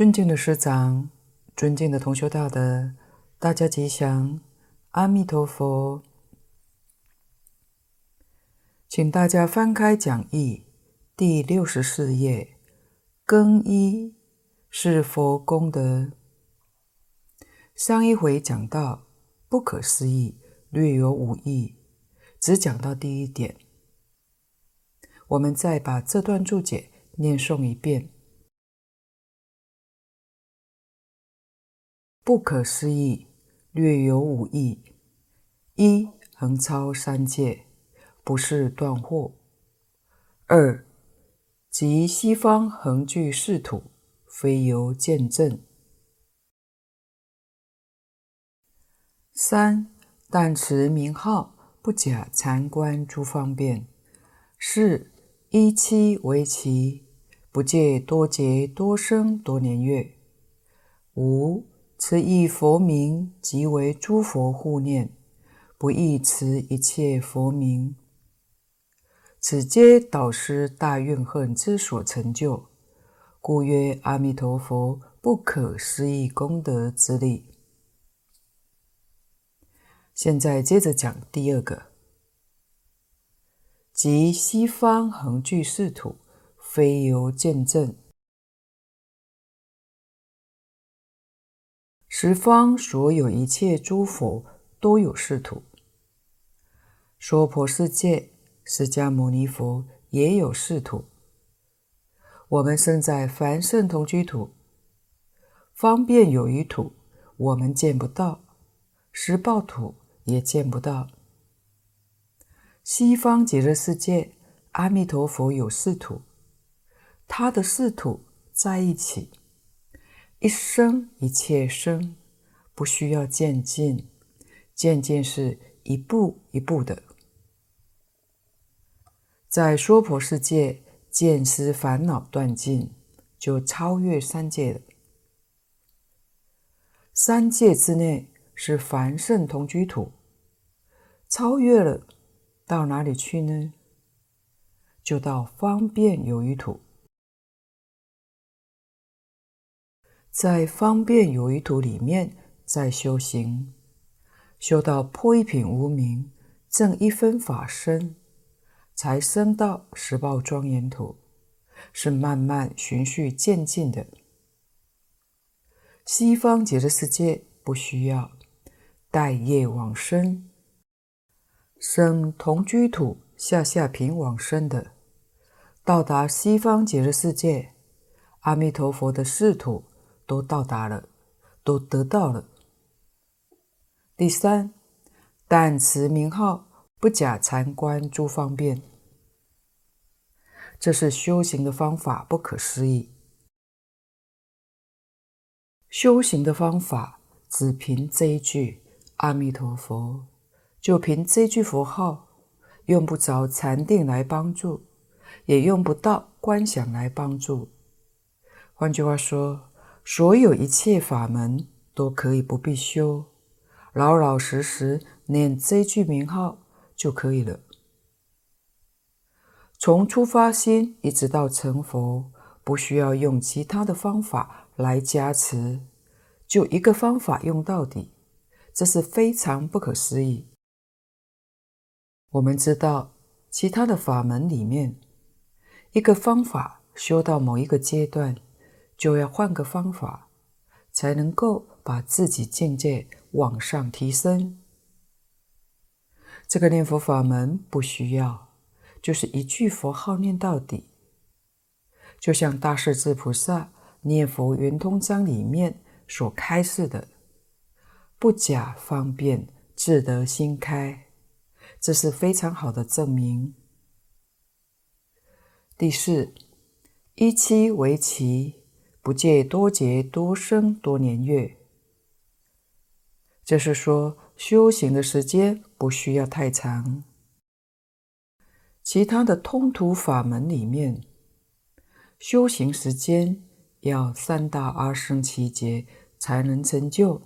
尊敬的师长，尊敬的同修大德，大家吉祥，阿弥陀佛。请大家翻开讲义第六十四页，更衣是佛功德。上一回讲到不可思议，略有五义，只讲到第一点。我们再把这段注解念诵一遍。不可思议，略有五义：一、横超三界，不是断惑；二、即西方恒具世土，非由见证；三、但持名号，不假禅观诸方便；四、依期为期，不借多劫多生多年月；五、此一佛名，即为诸佛护念，不异持一切佛名。此皆导师大愿恨之所成就，故曰阿弥陀佛不可思议功德之力。现在接着讲第二个，即西方恒具世土，非由见证。十方所有一切诸佛都有世土，娑婆世界释迦牟尼佛也有世土。我们生在凡圣同居土，方便有余土，我们见不到；十报土也见不到。西方极乐世界，阿弥陀佛有世土，他的世土在一起。一生一切生，不需要渐进，渐进是一步一步的。在娑婆世界，见思烦恼断尽，就超越三界了。三界之内是凡圣同居土，超越了，到哪里去呢？就到方便有余土。在方便有余土里面，再修行，修到破一品无明，证一分法身，才升到十报庄严土，是慢慢循序渐进的。西方极乐世界不需要待业往生，生同居土下下品往生的，到达西方极乐世界，阿弥陀佛的世土。都到达了，都得到了。第三，但持名号，不假禅观诸方便，这是修行的方法，不可思议。修行的方法只凭这一句阿弥陀佛，就凭这句佛号，用不着禅定来帮助，也用不到观想来帮助。换句话说。所有一切法门都可以不必修，老老实实念这句名号就可以了。从出发心一直到成佛，不需要用其他的方法来加持，就一个方法用到底，这是非常不可思议。我们知道，其他的法门里面，一个方法修到某一个阶段。就要换个方法，才能够把自己境界往上提升。这个念佛法门不需要，就是一句佛号念到底。就像大势至菩萨《念佛圆通章》里面所开示的：“不假方便，自得心开。”这是非常好的证明。第四，一期为期。不借多劫多生多年月，就是说修行的时间不需要太长。其他的通途法门里面，修行时间要三大阿僧只劫才能成就。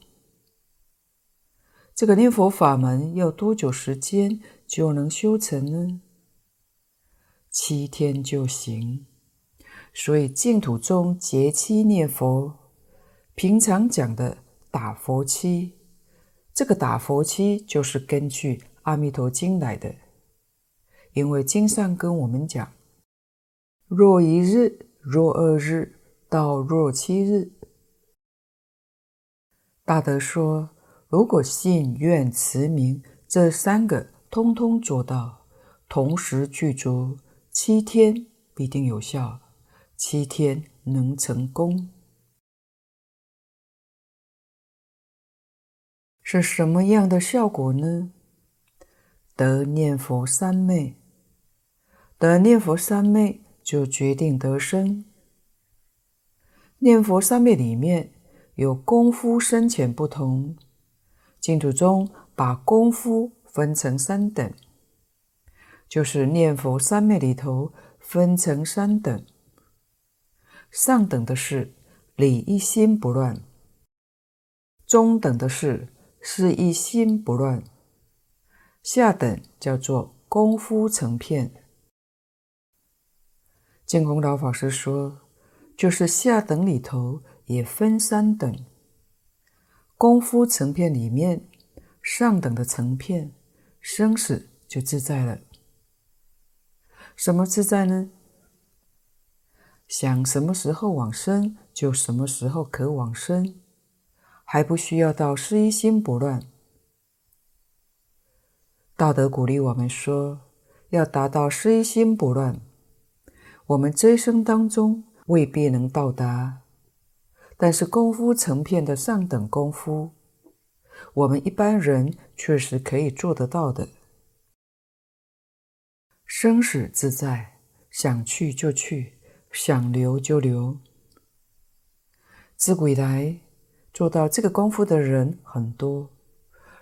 这个念佛法门要多久时间就能修成呢？七天就行。所以净土中节期念佛，平常讲的打佛七，这个打佛七就是根据《阿弥陀经》来的，因为经上跟我们讲，若一日，若二日，到若七日。大德说，如果信愿持名这三个通通做到，同时具足，七天必定有效，七天能成功。是什么样的效果呢？得念佛三昧，得念佛三昧就决定得生。念佛三昧里面有功夫深浅不同，净土中把功夫分成三等，就是念佛三昧里头分成三等。上等的是理一心不乱，中等的是事一心不乱，下等叫做功夫成片。净空老法师说。就是下等里头也分三等，功夫成片里面，上等的成片，生死就自在了。什么自在呢？想什么时候往生，就什么时候可往生，还不需要到失一心不乱。道德鼓励我们说，要达到失一心不乱，我们这一生当中。未必能到达，但是功夫成片的上等功夫，我们一般人确实可以做得到的。生死自在，想去就去，想留就留。自古以来，做到这个功夫的人很多，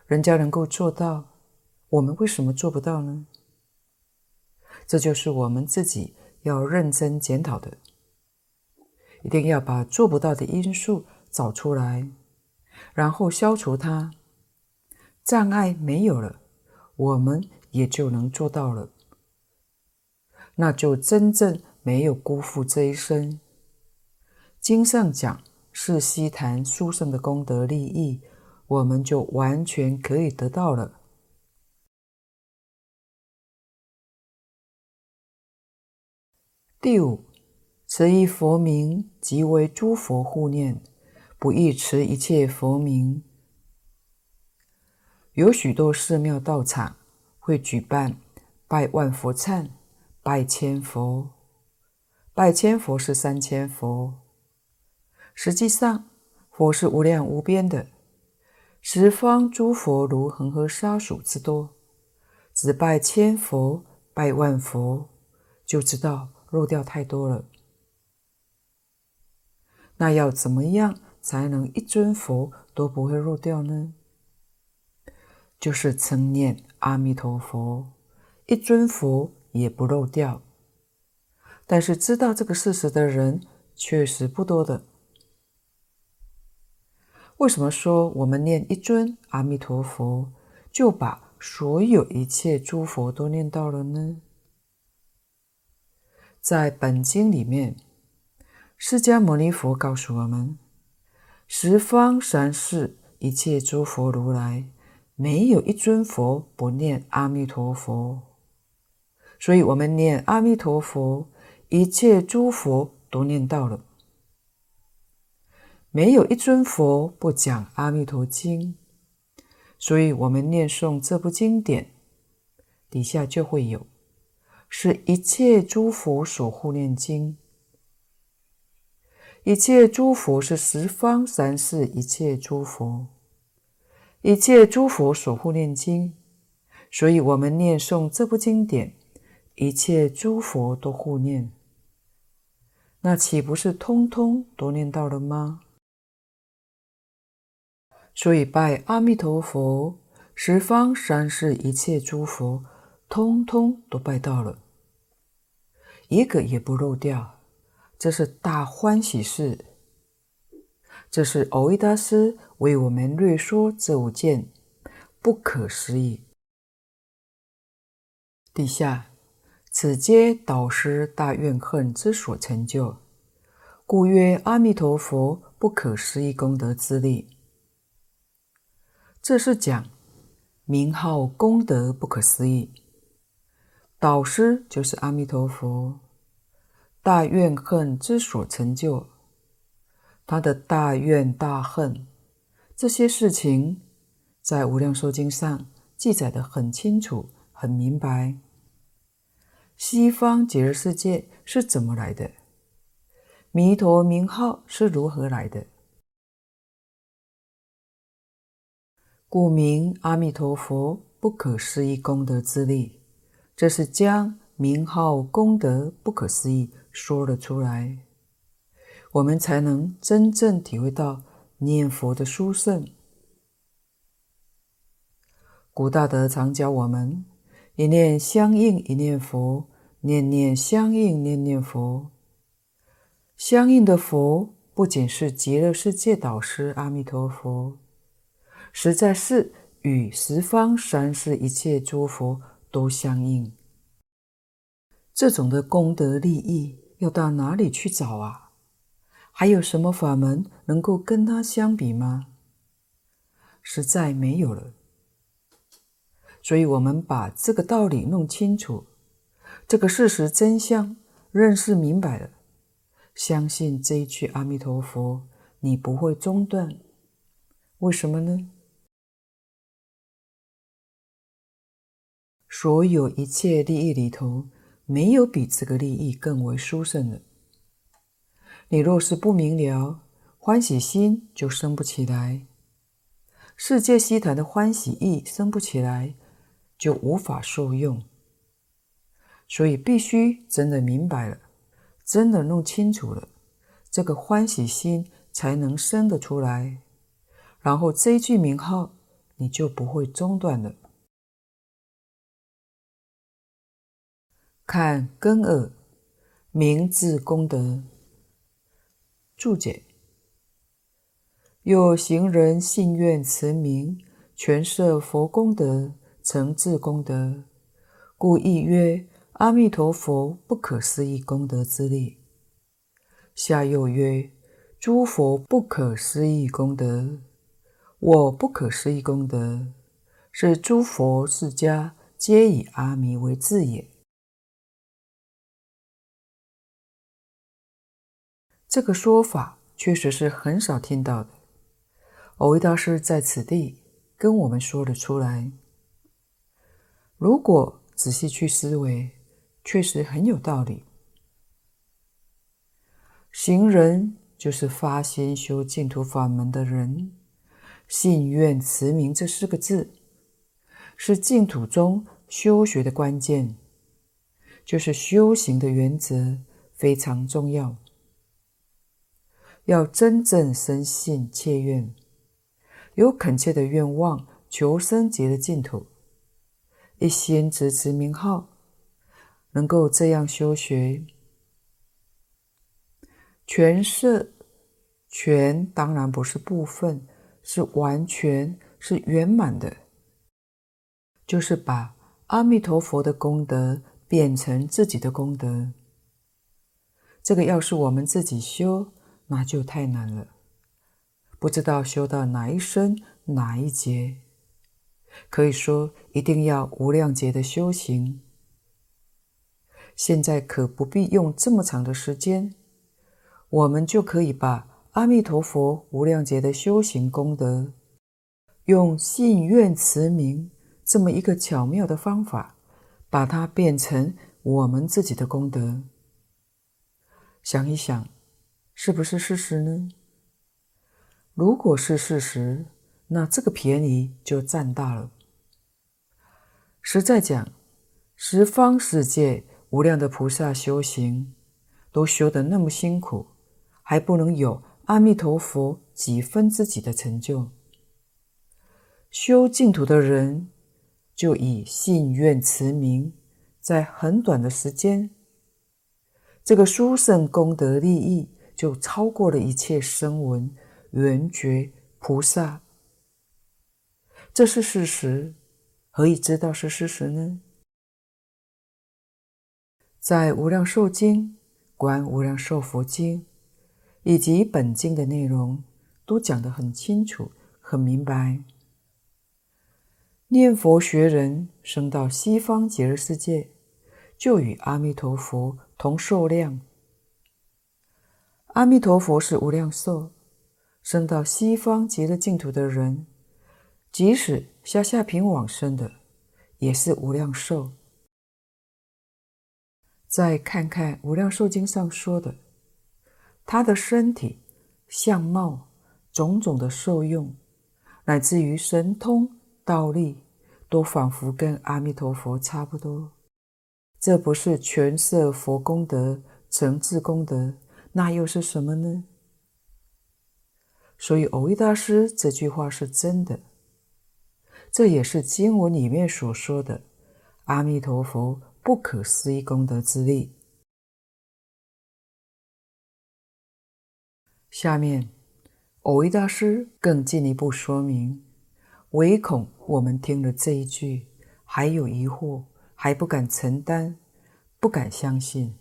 人家能够做到，我们为什么做不到呢？这就是我们自己要认真检讨的。一定要把做不到的因素找出来，然后消除它，障碍没有了，我们也就能做到了。那就真正没有辜负这一生。经上讲是悉谈殊胜的功德利益，我们就完全可以得到了。第五。持一佛名，即为诸佛护念，不异持一切佛名。有许多寺庙道场会举办拜万佛忏、拜千佛。拜千佛是三千佛，实际上佛是无量无边的，十方诸佛如恒河沙数之多。只拜千佛、拜万佛，就知道漏掉太多了。那要怎么样才能一尊佛都不会漏掉呢？就是称念阿弥陀佛，一尊佛也不漏掉。但是知道这个事实的人确实不多的。为什么说我们念一尊阿弥陀佛，就把所有一切诸佛都念到了呢？在本经里面。释迦牟尼佛告诉我们：十方三世一切诸佛如来，没有一尊佛不念阿弥陀佛。所以，我们念阿弥陀佛，一切诸佛都念到了。没有一尊佛不讲阿弥陀经，所以我们念诵这部经典，底下就会有，是一切诸佛所护念经。一切诸佛是十方三世一切诸佛，一切诸佛所护念经，所以我们念诵这部经典，一切诸佛都护念，那岂不是通通都念到了吗？所以拜阿弥陀佛，十方三世一切诸佛，通通都拜到了，一个也不漏掉。这是大欢喜事。这是蕅益大师为我们略说这五件不可思议。底下，此皆导师大怨恨之所成就。故曰阿弥陀佛不可思议功德之力。这是讲名号功德不可思议。导师就是阿弥陀佛，大怨恨之所成就，他的大怨大恨这些事情，在《无量寿经》上记载的很清楚、很明白。西方极乐世界是怎么来的？弥陀名号是如何来的？故名阿弥陀佛不可思议功德之力，这是将名号功德不可思议说了出来，我们才能真正体会到念佛的殊胜。古大德常教我们：一念相应一念佛，念念相应念念佛。相应的佛不仅是极乐世界导师阿弥陀佛，实在是与十方三世一切诸佛都相应。这种的功德利益要到哪里去找啊？还有什么法门能够跟它相比吗？实在没有了。所以，我们把这个道理弄清楚，这个事实真相认识明白了，相信这一句阿弥陀佛，你不会中断。为什么呢？所有一切利益里头，没有比这个利益更为殊胜的。你若是不明了，欢喜心就生不起来，世界悉檀的欢喜意生不起来。就无法受用，所以必须真的明白了，真的弄清楚了，这个欢喜心才能生得出来，然后这一句名号你就不会中断了。看根二名字功德注解，有行人信愿持名，全摄佛功德。成自功德，故亦曰阿弥陀佛不可思议功德之力。下又曰诸佛不可思议功德，我不可思议功德，是诸佛世家皆以阿弥为字也。这个说法确实是很少听到的。蕅益大师在此地跟我们说了出来。如果仔细去思维，确实很有道理。行人就是发心修净土法门的人，信愿持名这四个字，是净土中修学的关键，就是修行的原则，非常重要。要真正深信切愿，有恳切的愿望，求生极乐净土。一心直持名号，能够这样修学，全摄全当然不是部分，是完全是圆满的，就是把阿弥陀佛的功德变成自己的功德。这个要是我们自己修，那就太难了，不知道修到哪一生哪一劫。可以说，一定要无量劫的修行。现在可不必用这么长的时间，我们就可以把阿弥陀佛无量劫的修行功德，用信愿持名这么一个巧妙的方法，把它变成我们自己的功德。想一想，是不是事实呢？如果是事实，那这个便宜就占大了。实在讲，十方世界无量的菩萨修行，都修得那么辛苦，还不能有阿弥陀佛几分之几的成就。修净土的人，就以信愿持名，在很短的时间，这个殊胜功德利益就超过了一切声闻、缘觉菩萨。这是事实，何以知道是事实呢？在《无量寿经》、《观无量寿佛经》以及本经的内容，都讲得很清楚、很明白。念佛学人生到西方极乐世界，就与阿弥陀佛同寿量。阿弥陀佛是无量寿，生到西方极乐净土的人，即使下下品往生的，也是无量寿。再看看《无量寿经》上说的，他的身体、相貌、种种的受用，乃至于神通、道力，都仿佛跟阿弥陀佛差不多。这不是全色佛功德、成智功德，那又是什么呢？所以蕅益大师这句话是真的，这也是经文里面所说的阿弥陀佛不可思议功德之力。下面，蕅益大师更进一步说明，唯恐我们听了这一句还有疑惑，还不敢承担，不敢相信。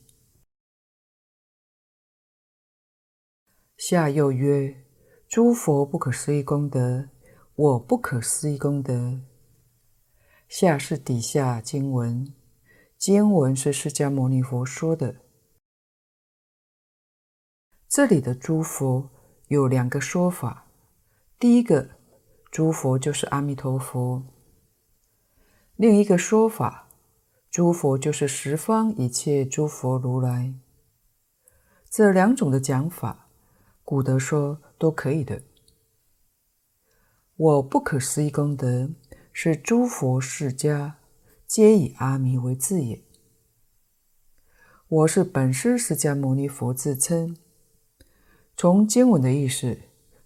下又曰：诸佛不可思议功德，我不可思议功德。下是底下经文。经文是释迦牟尼佛说的，这里的诸佛有两个说法。第一个，诸佛就是阿弥陀佛；另一个说法，诸佛就是十方一切诸佛如来。这两种的讲法，古德说都可以的。我不可思议功德，是诸佛世家。皆以阿弥为字也。我是本师释迦牟尼佛自称。从经文的意思，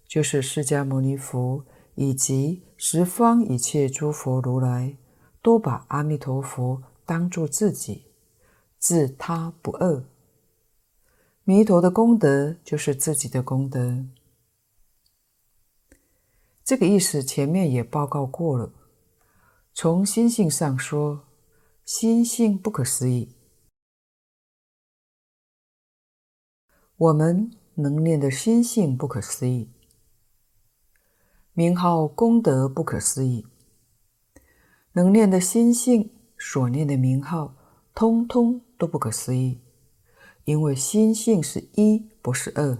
就是释迦牟尼佛以及十方一切诸佛如来，都把阿弥陀佛当作自己，自他不二。弥陀的功德就是自己的功德。这个意思前面也报告过了。从心性上说，心性不可思议。我们能念的心性不可思议，名号功德不可思议。能念的心性所念的名号，通通都不可思议，因为心性是一，不是二，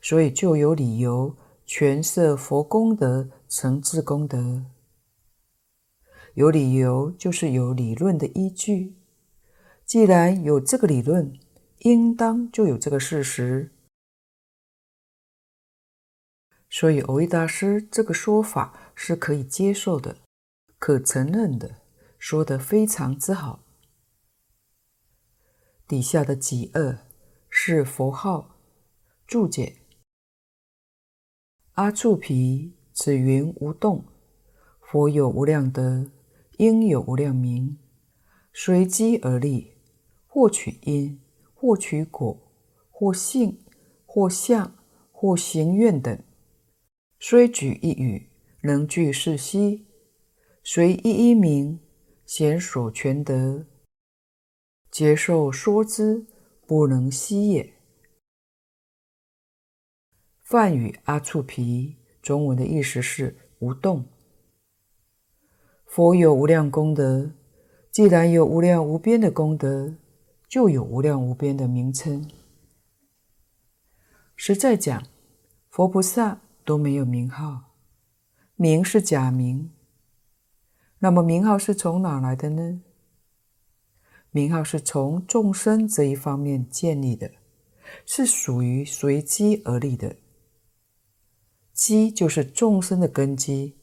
所以就有理由权色佛功德成智功德。有理由，就是有理论的依据。既然有这个理论，应当就有这个事实。所以，蕅益大师这个说法是可以接受的、可承认的，说得非常之好。底下的极恶是佛号注解：阿处毗，此云无动，佛有无量德。应有无量名，随机而立，或取因，或取果，或性，或相，或行愿等。虽举一语，能具是悉；随一一名，显所全德。劫寿说之，不能悉也。梵语阿处皮，中文的意思是无动。佛有无量功德，既然有无量无边的功德，就有无量无边的名称。实在讲，佛菩萨都没有名号，名是假名。那么名号是从哪来的呢？名号是从众生这一方面建立的，是属于随机而立的。机就是众生的根基。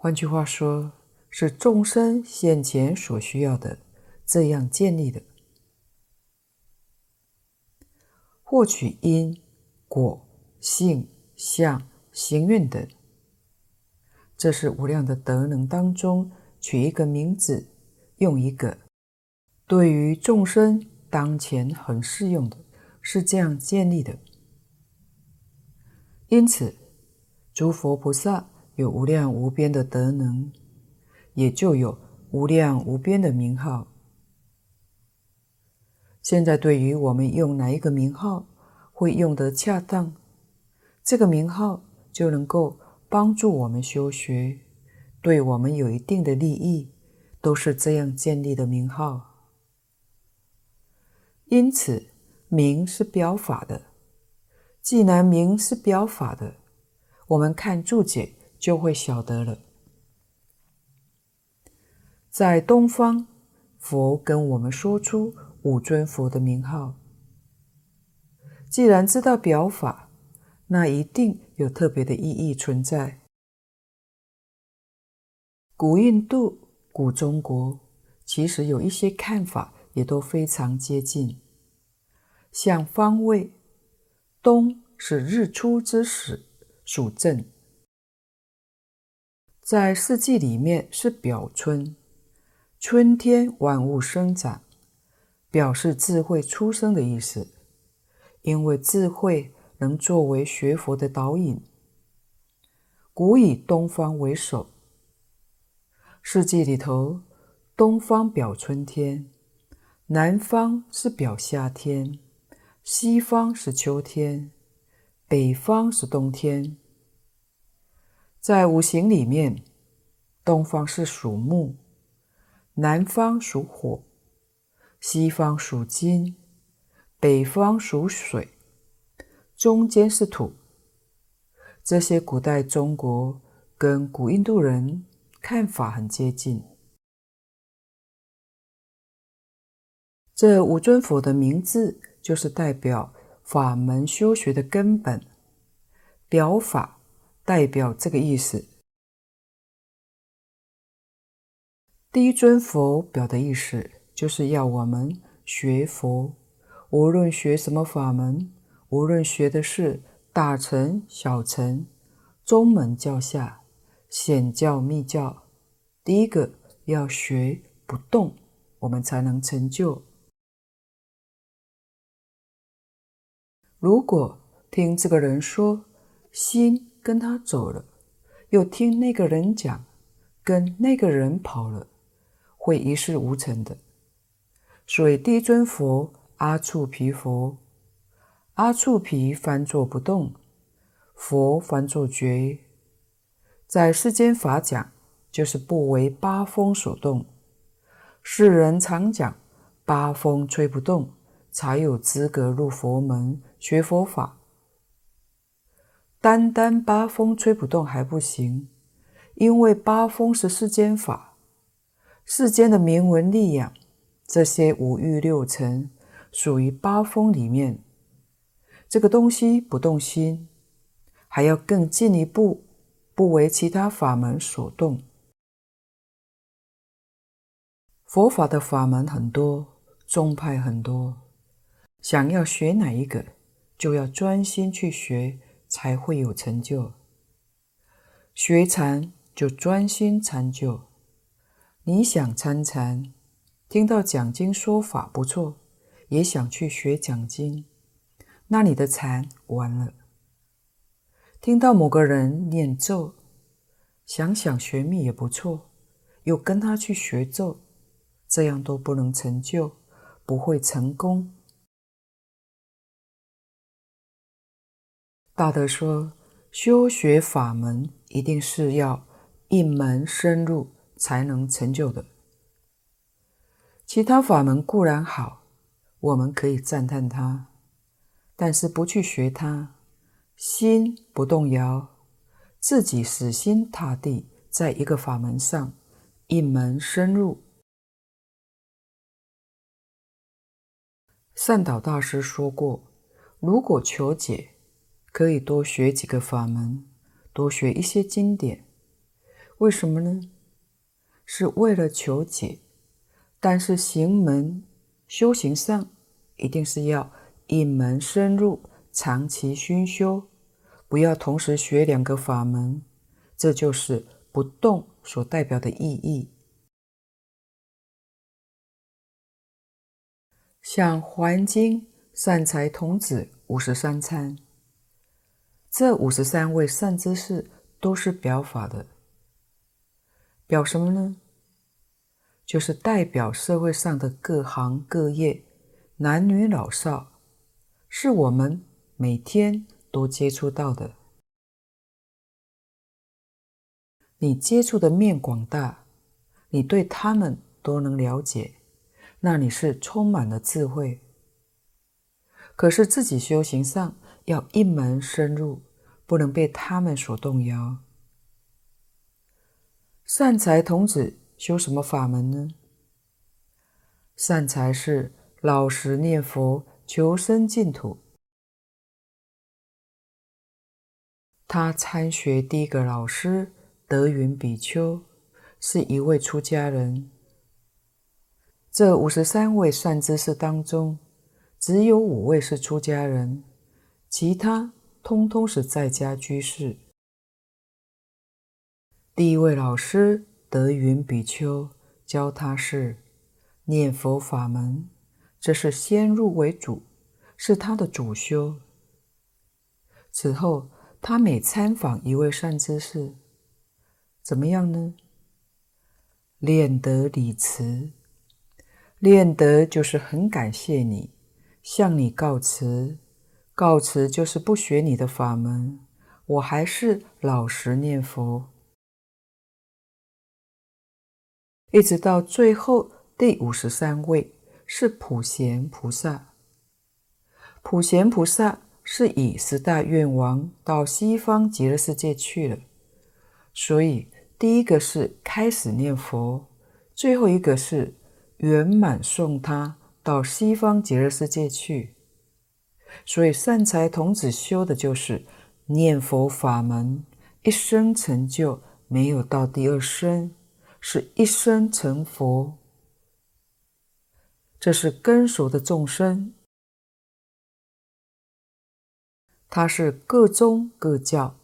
换句话说，是众生现前所需要的，这样建立的。获取因、果、性、相、行运等，这是无量的德能当中取一个名字，用一个，对于众生当前很适用的，是这样建立的。因此，诸佛菩萨。有无量无边的德能，也就有无量无边的名号。现在对于我们用哪一个名号会用得恰当，这个名号就能够帮助我们修学，对我们有一定的利益，都是这样建立的名号。因此，名是表法的。既然名是表法的，我们看注解就会晓得了。在东方，佛跟我们说出五尊佛的名号。既然知道表法，那一定有特别的意义存在。古印度、古中国，其实有一些看法也都非常接近。像方位，东是日出之时，属正；在四季里面是表春，春天万物生长，表示智慧出生的意思。因为智慧能作为学佛的导引，古以东方为首。四季里头，东方表春天，南方是表夏天，西方是秋天，北方是冬天。在五行里面，东方是属木，南方属火，西方属金。北方属水，中间是土。这些古代中国跟古印度人看法很接近。这五尊佛的名字就是代表法门修学的根本，表法代表这个意思。第一尊佛表的意思就是要我们学佛。无论学什么法门，无论学的是大乘、小乘、中门、教下、显教、密教，第一个要学不动，我们才能成就。如果听这个人说，心跟他走了，又听那个人讲，跟那个人跑了，会一事无成的。所以，第一尊佛。阿处毗佛，阿处毗翻作不动，佛翻作觉，在世间法讲，就是不为八风所动。世人常讲八风吹不动，才有资格入佛门学佛法。单单八风吹不动还不行，因为八风是世间法，世间的名闻利养，这些五欲六尘。属于八风里面，这个东西不动心，还要更进一步，不为其他法门所动。佛法的法门很多，宗派很多，想要学哪一个，就要专心去学，才会有成就。学禅就专心禅就，你想参禅，听到讲经说法不错。也想去学讲经，那你的禅完了。听到某个人念咒，想想学密也不错，又跟他去学咒，这样都不能成就，不会成功。大德说，修学法门一定是要一门深入才能成就的，其他法门固然好。我们可以赞叹他，但是不去学它，心不动摇，自己死心塌地在一个法门上一门深入。善导大师说过，如果求解，可以多学几个法门，多学一些经典。为什么呢？是为了求解，但是行门。修行上一定是要一门深入，长期熏修，不要同时学两个法门，这就是不动所代表的意义。像《华严经》善财童子五十三参，这五十三位善知识都是表法的，表什么呢？就是代表社会上的各行各业，男女老少，是我们每天都接触到的。你接触的面广大，你对他们都能了解，那你是充满了智慧。可是自己修行上要一门深入，不能被他们所动摇。善财童子修什么法门呢？善财是老实念佛，求生净土。他参学第一个老师德云比丘，是一位出家人。这五十三位善知识当中，只有五位是出家人，其他通通是在家居士。第一位老师德云比丘教他是。念佛法门，这是先入为主，是他的主修。此后，他每参访一位善知识，怎么样呢？练得礼辞，练得就是很感谢你，向你告辞，告辞就是不学你的法门，我还是老实念佛，一直到最后。第五十三位是普贤菩萨。普贤菩萨是以十大愿王到西方极乐世界去了，所以第一个是开始念佛，最后一个是圆满送他到西方极乐世界去。所以善财童子修的就是念佛法门，一生成就，没有到第二生，是一生成佛。这是根熟的众生，他是各宗各教、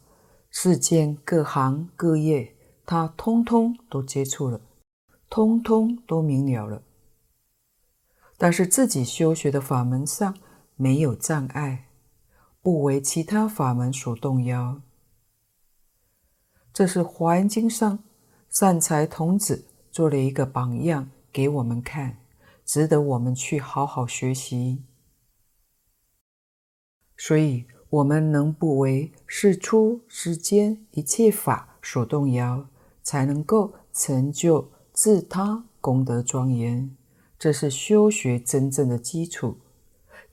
世间各行各业，他通通都接触了，通通都明了了。但是自己修学的法门上没有障碍，不为其他法门所动摇。这是《华严经》上善财童子做了一个榜样给我们看。值得我们去好好学习，所以我们能不为世出世间一切法所动摇，才能够成就自他功德庄严。这是修学真正的基础，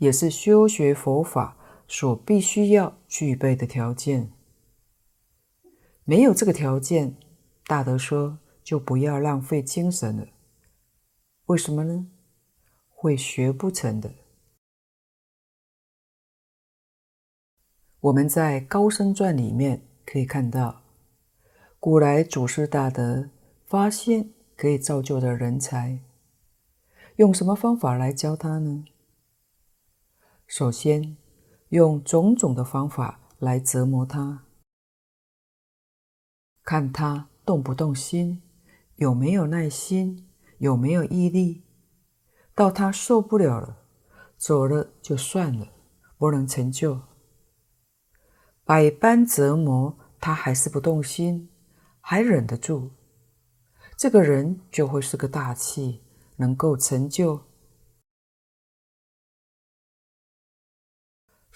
也是修学佛法所必须要具备的条件。没有这个条件，大德说就不要浪费精神了。为什么呢？会学不成的。我们在《高僧传》里面可以看到，古来祖师大德发现可以造就的人才，用什么方法来教他呢？首先，用种种的方法来折磨他，看他动不动心，有没有耐心，有没有毅力。到他受不了了，走了就算了，不能成就。百般折磨，他还是不动心，还忍得住，这个人就会是个大器，能够成就。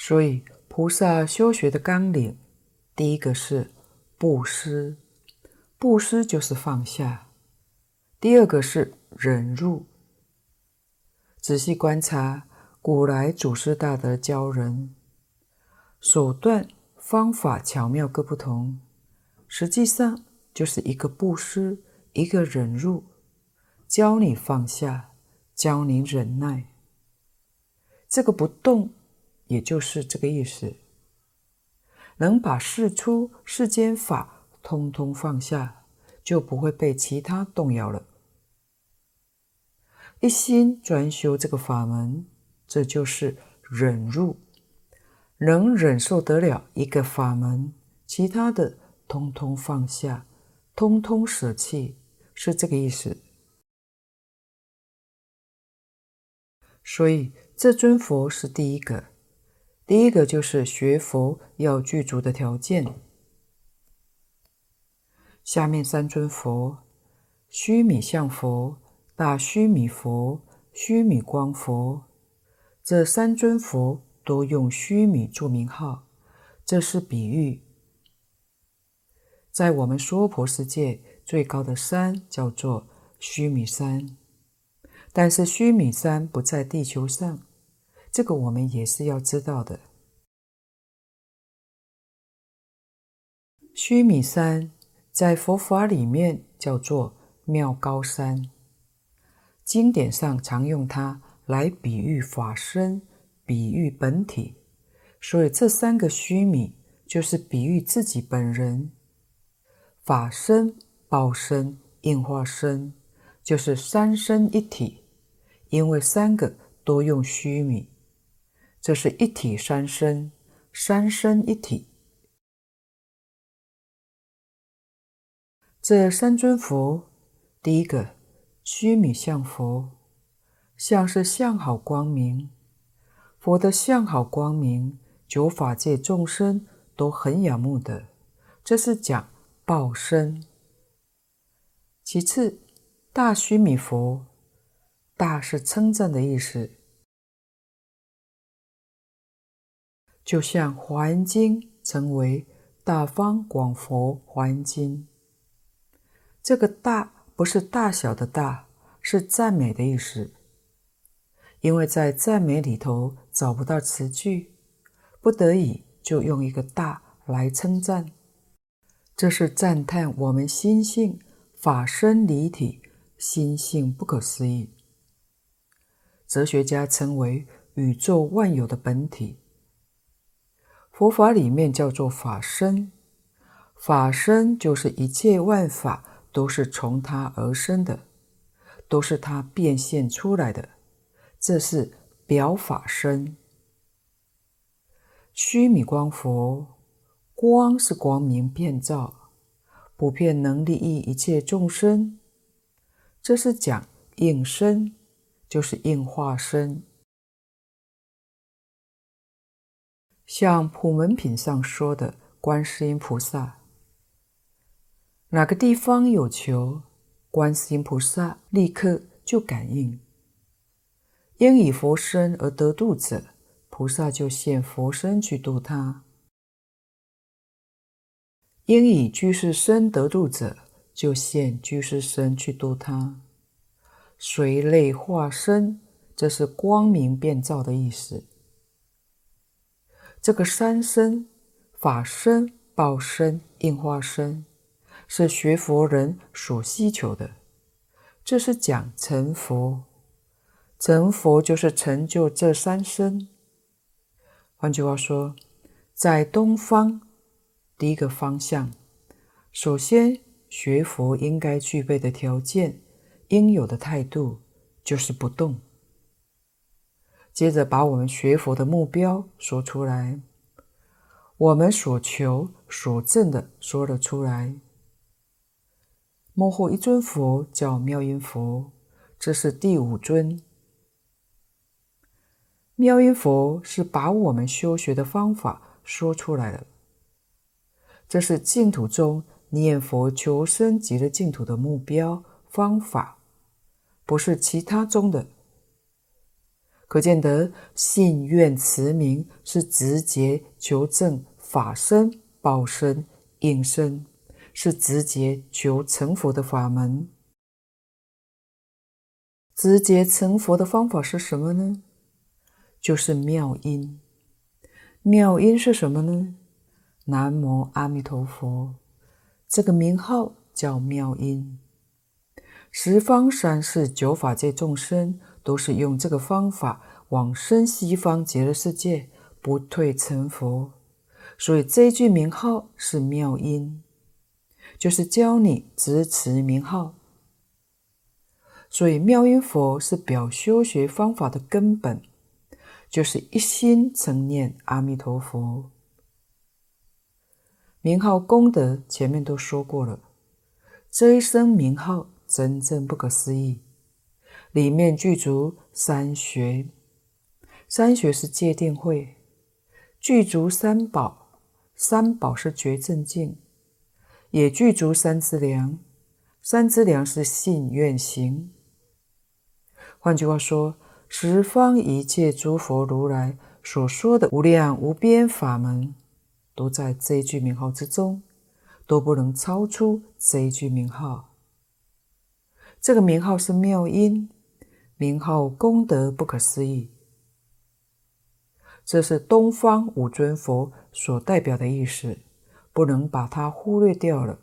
所以，菩萨修学的纲领，第一个是布施，布施就是放下；第二个是忍辱。仔细观察，古来祖师大德教人，手段方法巧妙各不同，实际上就是一个布施，一个忍辱，教你放下，教你忍耐。这个不动，也就是这个意思，能把世出世间法通通放下，就不会被其他动摇了。一心专修这个法门，这就是忍辱，能忍受得了一个法门，其他的通通放下，通通舍弃，是这个意思。所以这尊佛是第一个，第一个就是学佛要具足的条件。下面三尊佛，须弥相佛。大须弥佛、须弥光佛，这三尊佛都用须弥做名号，这是比喻。在我们娑婆世界最高的山叫做须弥山，但是须弥山不在地球上，这个我们也是要知道的。须弥山在佛法里面叫做妙高山，经典上常用它来比喻法身，比喻本体，所以这三个须弥就是比喻自己本人。法身、报身、应化身，就是三身一体，因为三个都用须弥，这是一体三身，三身一体。这三尊佛，第一个须弥相佛，相是相好光明，佛的相好光明，九法界众生都很仰慕的，这是讲。报身。其次，大须弥佛，大是称赞的意思，就像《华严经》成为大方广佛华严经。这个“大”不是大小的“大”，是赞美的意思。因为在赞美里头找不到词句，不得已就用一个“大”来称赞。这是赞叹我们心性法身离体，心性不可思议。哲学家称为宇宙万有的本体。佛法里面叫做法身，法身就是一切万法都是从它而生的，都是它变现出来的，这是表法身。须弥光佛。光是光明遍照，普遍能利益一切众生。这是讲应身，就是应化身。像普门品上说的，观世音菩萨，哪个地方有求，观世音菩萨立刻就感应。应以佛身而得度者，菩萨就现佛身去度他。应以居士身得度者，就现居士身去度他。随类化身，这是光明遍照的意思。这个三身，法身、报身、应化身，是学佛人所希求的。这是讲成佛，成佛就是成就这三身。换句话说，在东方。第一个方向，首先学佛应该具备的条件，应有的态度就是不动。接着把我们学佛的目标说出来，我们所求所证的说了出来。末后一尊佛叫妙音佛，这是第五尊。妙音佛是把我们修学的方法说出来了。这是净土中念佛求生极乐净土的目标方法，不是其他宗的。可见得信愿持名是直接求证法身、报身、应身，是直接求成佛的法门。直接成佛的方法是什么呢？就是妙音。妙音是什么呢？南无阿弥陀佛，这个名号叫妙音。十方三世九法界众生都是用这个方法往生西方极乐世界，不退成佛。所以这一句名号是妙音，就是教你直持名号。所以妙音佛是表修学方法的根本，就是一心称念阿弥陀佛。名号功德前面都说过了，这一声名号真正不可思议，里面具足三学，三学是戒定慧，具足三宝，三宝是觉正净，也具足三资粮，三资粮是信愿行。换句话说，十方一切诸佛如来所说的无量无边法门，都在这一句名号之中，都不能超出这一句名号。这个名号是妙音，名号功德不可思议。这是东方五尊佛所代表的意思，不能把它忽略掉了。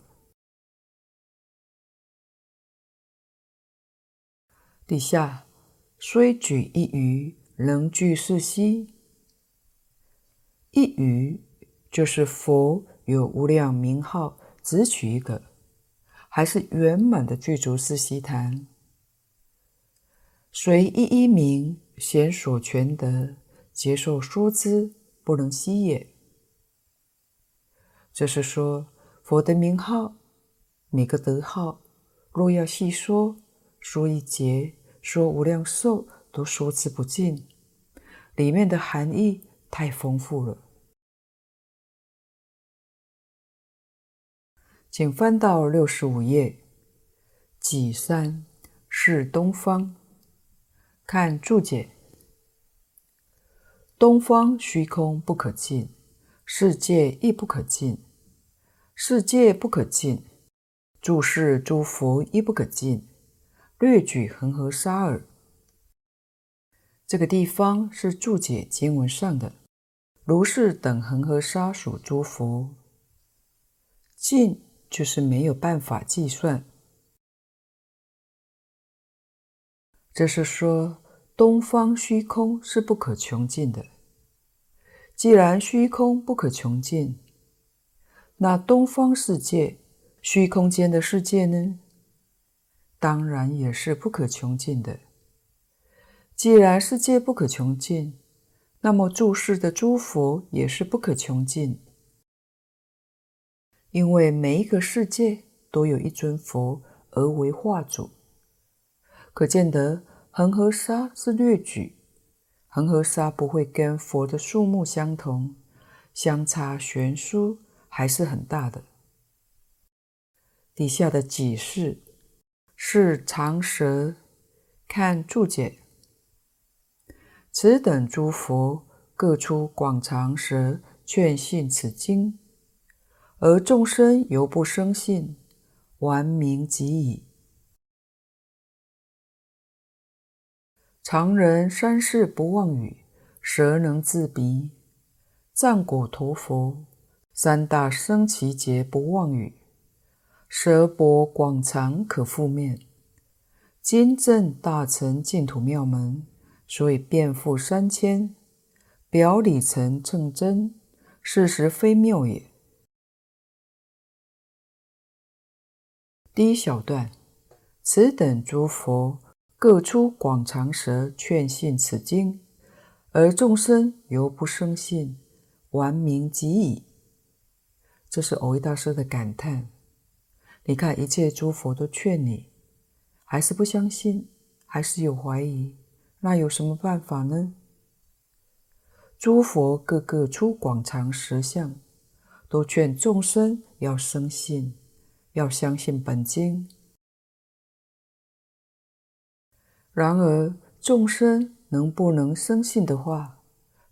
底下虽举一隅，仍具四悉。一隅就是佛有无量名号，只取一个，还是圆满的具足是悉坛。随一一名，显所全德。接受说之，不能悉也。这是说佛的名号，每个德号，若要细说，说一劫，说无量寿，都说之不尽，里面的含义太丰富了。请翻到六十五页，己三是东方，看注解。东方虚空不可尽，世界亦不可尽。世界不可尽，诸世诸佛亦不可尽。略举恒河沙耳。这个地方是注解经文上的，如是等恒河沙数诸佛。尽就是没有办法计算。这是说东方虚空是不可穷尽的。既然虚空不可穷尽，那东方世界、虚空间的世界呢？当然也是不可穷尽的。既然世界不可穷尽，那么注视的诸佛也是不可穷尽，因为每一个世界都有一尊佛而为化主。可见得恒河沙是略举。恒河沙不会跟佛的数目相同，相差悬殊还是很大的。底下的己是是长舌，看注解。此等诸佛各出广长舌劝信此经，而众生犹不生信，顽冥极矣。常人三世不忘语，舌能自鼻；战果陀佛三大生其劫不忘语，舌薄广长可覆面。今正大乘净土妙门，所以遍覆三千，表里成正真，事实非谬也。第一小段，此等诸佛。各出广长舌劝信此经，而众生犹不生信，顽冥极矣。这是蕅益大师的感叹。你看，一切诸佛都劝你，还是不相信，还是有怀疑，那有什么办法呢？诸佛各个出广长舌相，都劝众生要生信，要相信本经。然而，众生能不能生信的话，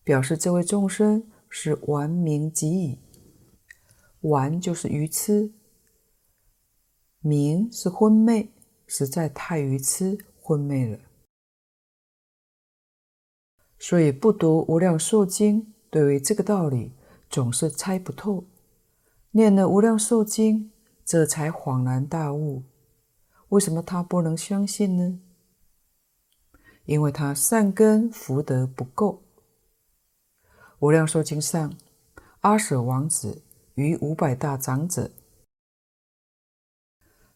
表示这位众生是顽冥极矣。顽就是愚痴，冥是昏昧，实在太愚痴昏昧了。所以不读无量寿经，对于这个道理总是猜不透。念了无量寿经，这才恍然大悟。为什么他不能相信呢？因为他善根福德不够。无量寿经上，阿舍王子与五百大长者，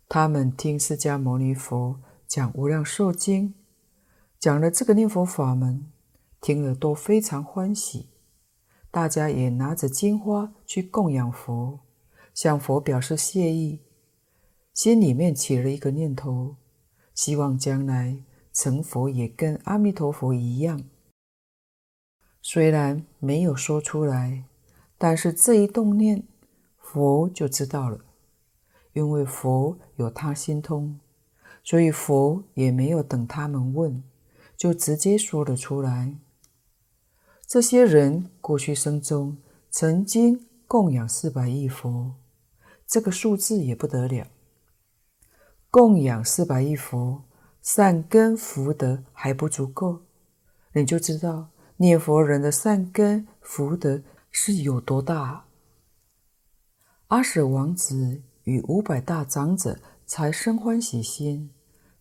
他们听释迦牟尼佛讲无量寿经，讲了这个念佛法门，听了都非常欢喜。大家也拿着金花去供养佛，向佛表示谢意，心里面起了一个念头，希望将来。成佛也跟阿弥陀佛一样，虽然没有说出来，但是这一动念，佛就知道了。因为佛有他心通，所以佛也没有等他们问，就直接说了出来。这些人过去生中曾经供养四百亿佛，这个数字也不得了。供养四百亿佛，善根福德还不足够，你就知道念佛人的善根福德是有多大。阿舍王子与五百大长者才生欢喜心，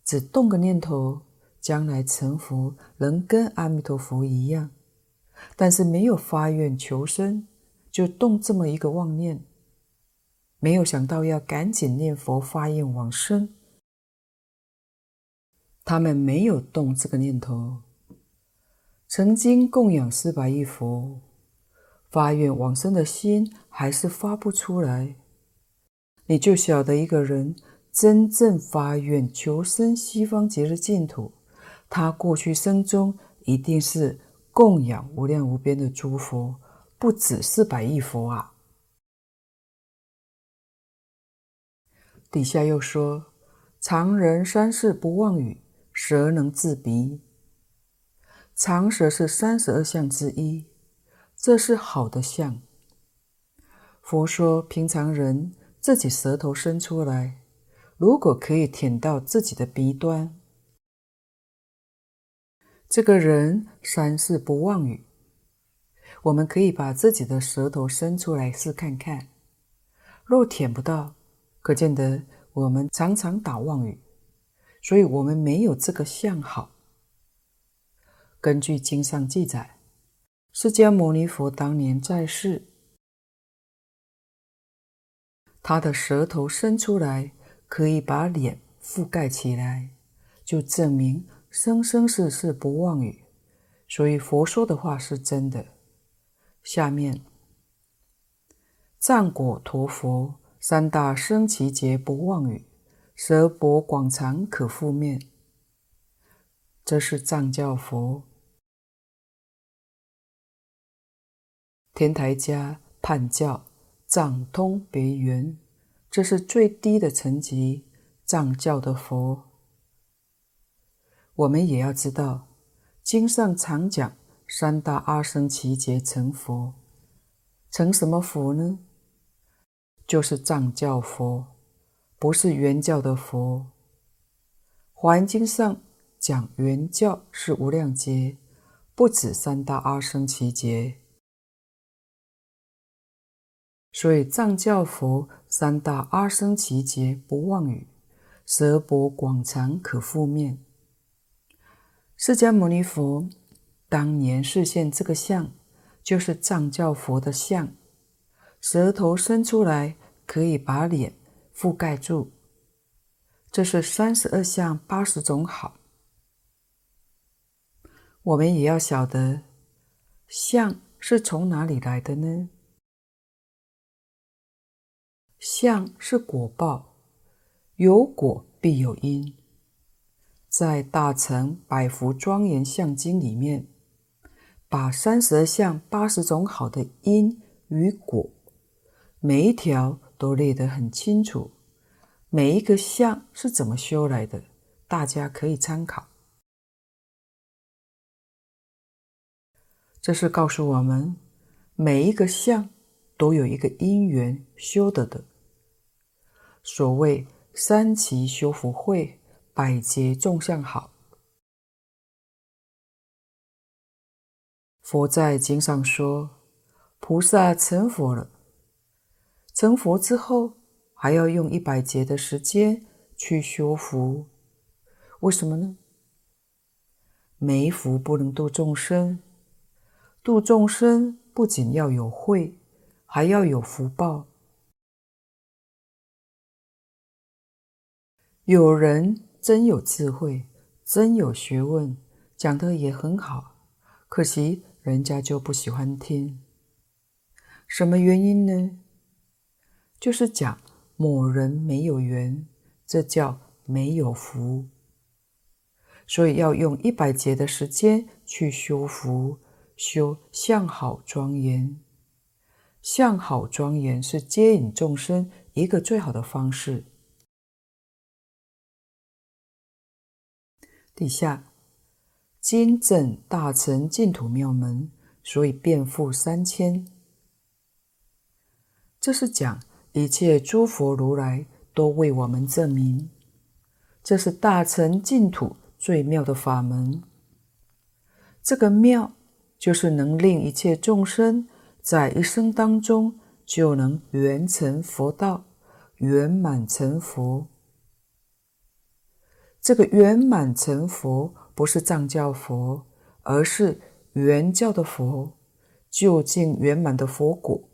只动个念头，将来成佛，能跟阿弥陀佛一样。但是没有发愿求生，就动这么一个妄念，没有想到要赶紧念佛发愿往生。他们没有动这个念头，曾经供养四百亿佛，发愿往生的心还是发不出来。你就晓得一个人真正发愿求生西方极乐净土，他过去生中一定是。供养无量无边的诸佛，不止四百亿佛啊！底下又说：常人三世不忘语，舌能自鼻。长舌是三十二相之一，这是好的相。佛说，平常人自己舌头伸出来，如果可以舔到自己的鼻端。这个人三世不妄语，我们可以把自己的舌头伸出来试看看。若舔不到，可见得我们常常打妄语，所以我们没有这个相好。根据经上记载，释迦牟尼佛当年在世，他的舌头伸出来，可以把脸覆盖起来，就证明。生生世世不妄语，所以佛说的话是真的。下面，战果陀佛三大僧只劫不妄语，舌薄广长可覆面。这是藏教佛。天台家、判教、藏通别圆，这是最低的层级，藏教的佛。我们也要知道，经上常讲三大阿僧只劫成佛，成什么佛呢？就是藏教佛，不是原教的佛。华严经上讲原教是无量劫，不止三大阿僧祇劫。所以藏教佛三大阿僧祇劫不妄语，舌薄广长可覆面。释迦牟尼佛当年示现这个相，就是藏教佛的相，舌头伸出来可以把脸覆盖住，这是三十二相八十种好。我们也要晓得，相是从哪里来的呢？相是果报，有果必有因。在《大乘百福庄严相经》里面，把三十二相八十种好的因与果，每一条都列得很清楚。每一个相是怎么修来的，大家可以参考。这是告诉我们，每一个相都有一个因缘修得的。所谓三期修福慧。百劫众相好，佛在经上说，菩萨成佛了，成佛之后还要用一百劫的时间去修福，为什么呢？没福不能度众生，度众生不仅要有慧，还要有福报。有人。真有智慧，真有学问，讲的也很好，可惜人家就不喜欢听。什么原因呢？就是讲某人没有缘，这叫没有福。所以要用一百劫的时间去修福，修相好庄严。相好庄严是接引众生一个最好的方式。底下，今证大乘净土妙门，所以遍覆三千。这是讲一切诸佛如来都为我们证明，这是大乘净土最妙的法门。这个妙，就是能令一切众生在一生当中就能圆成佛道，圆满成佛。这个圆满成佛，不是藏教佛，而是圆教的佛，究竟圆满的佛果。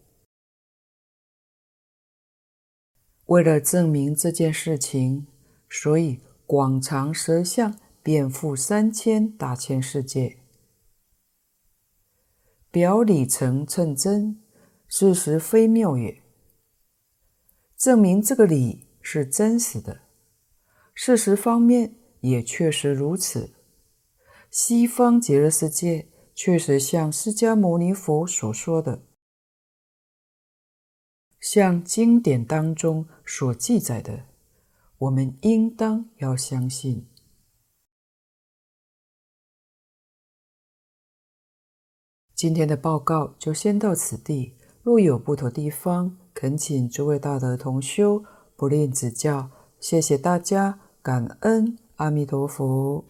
为了证明这件事情，所以广长舌相遍覆三千大千世界，表里成称真，事实非谬也。证明这个理是真实的，事实方面也确实如此。西方极乐世界确实像释迦牟尼佛所说的。像经典当中所记载的，我们应当要相信。今天的报告就先到此地，若有不妥地方，恳请诸位大德同修不吝指教。谢谢大家，感恩阿弥陀佛。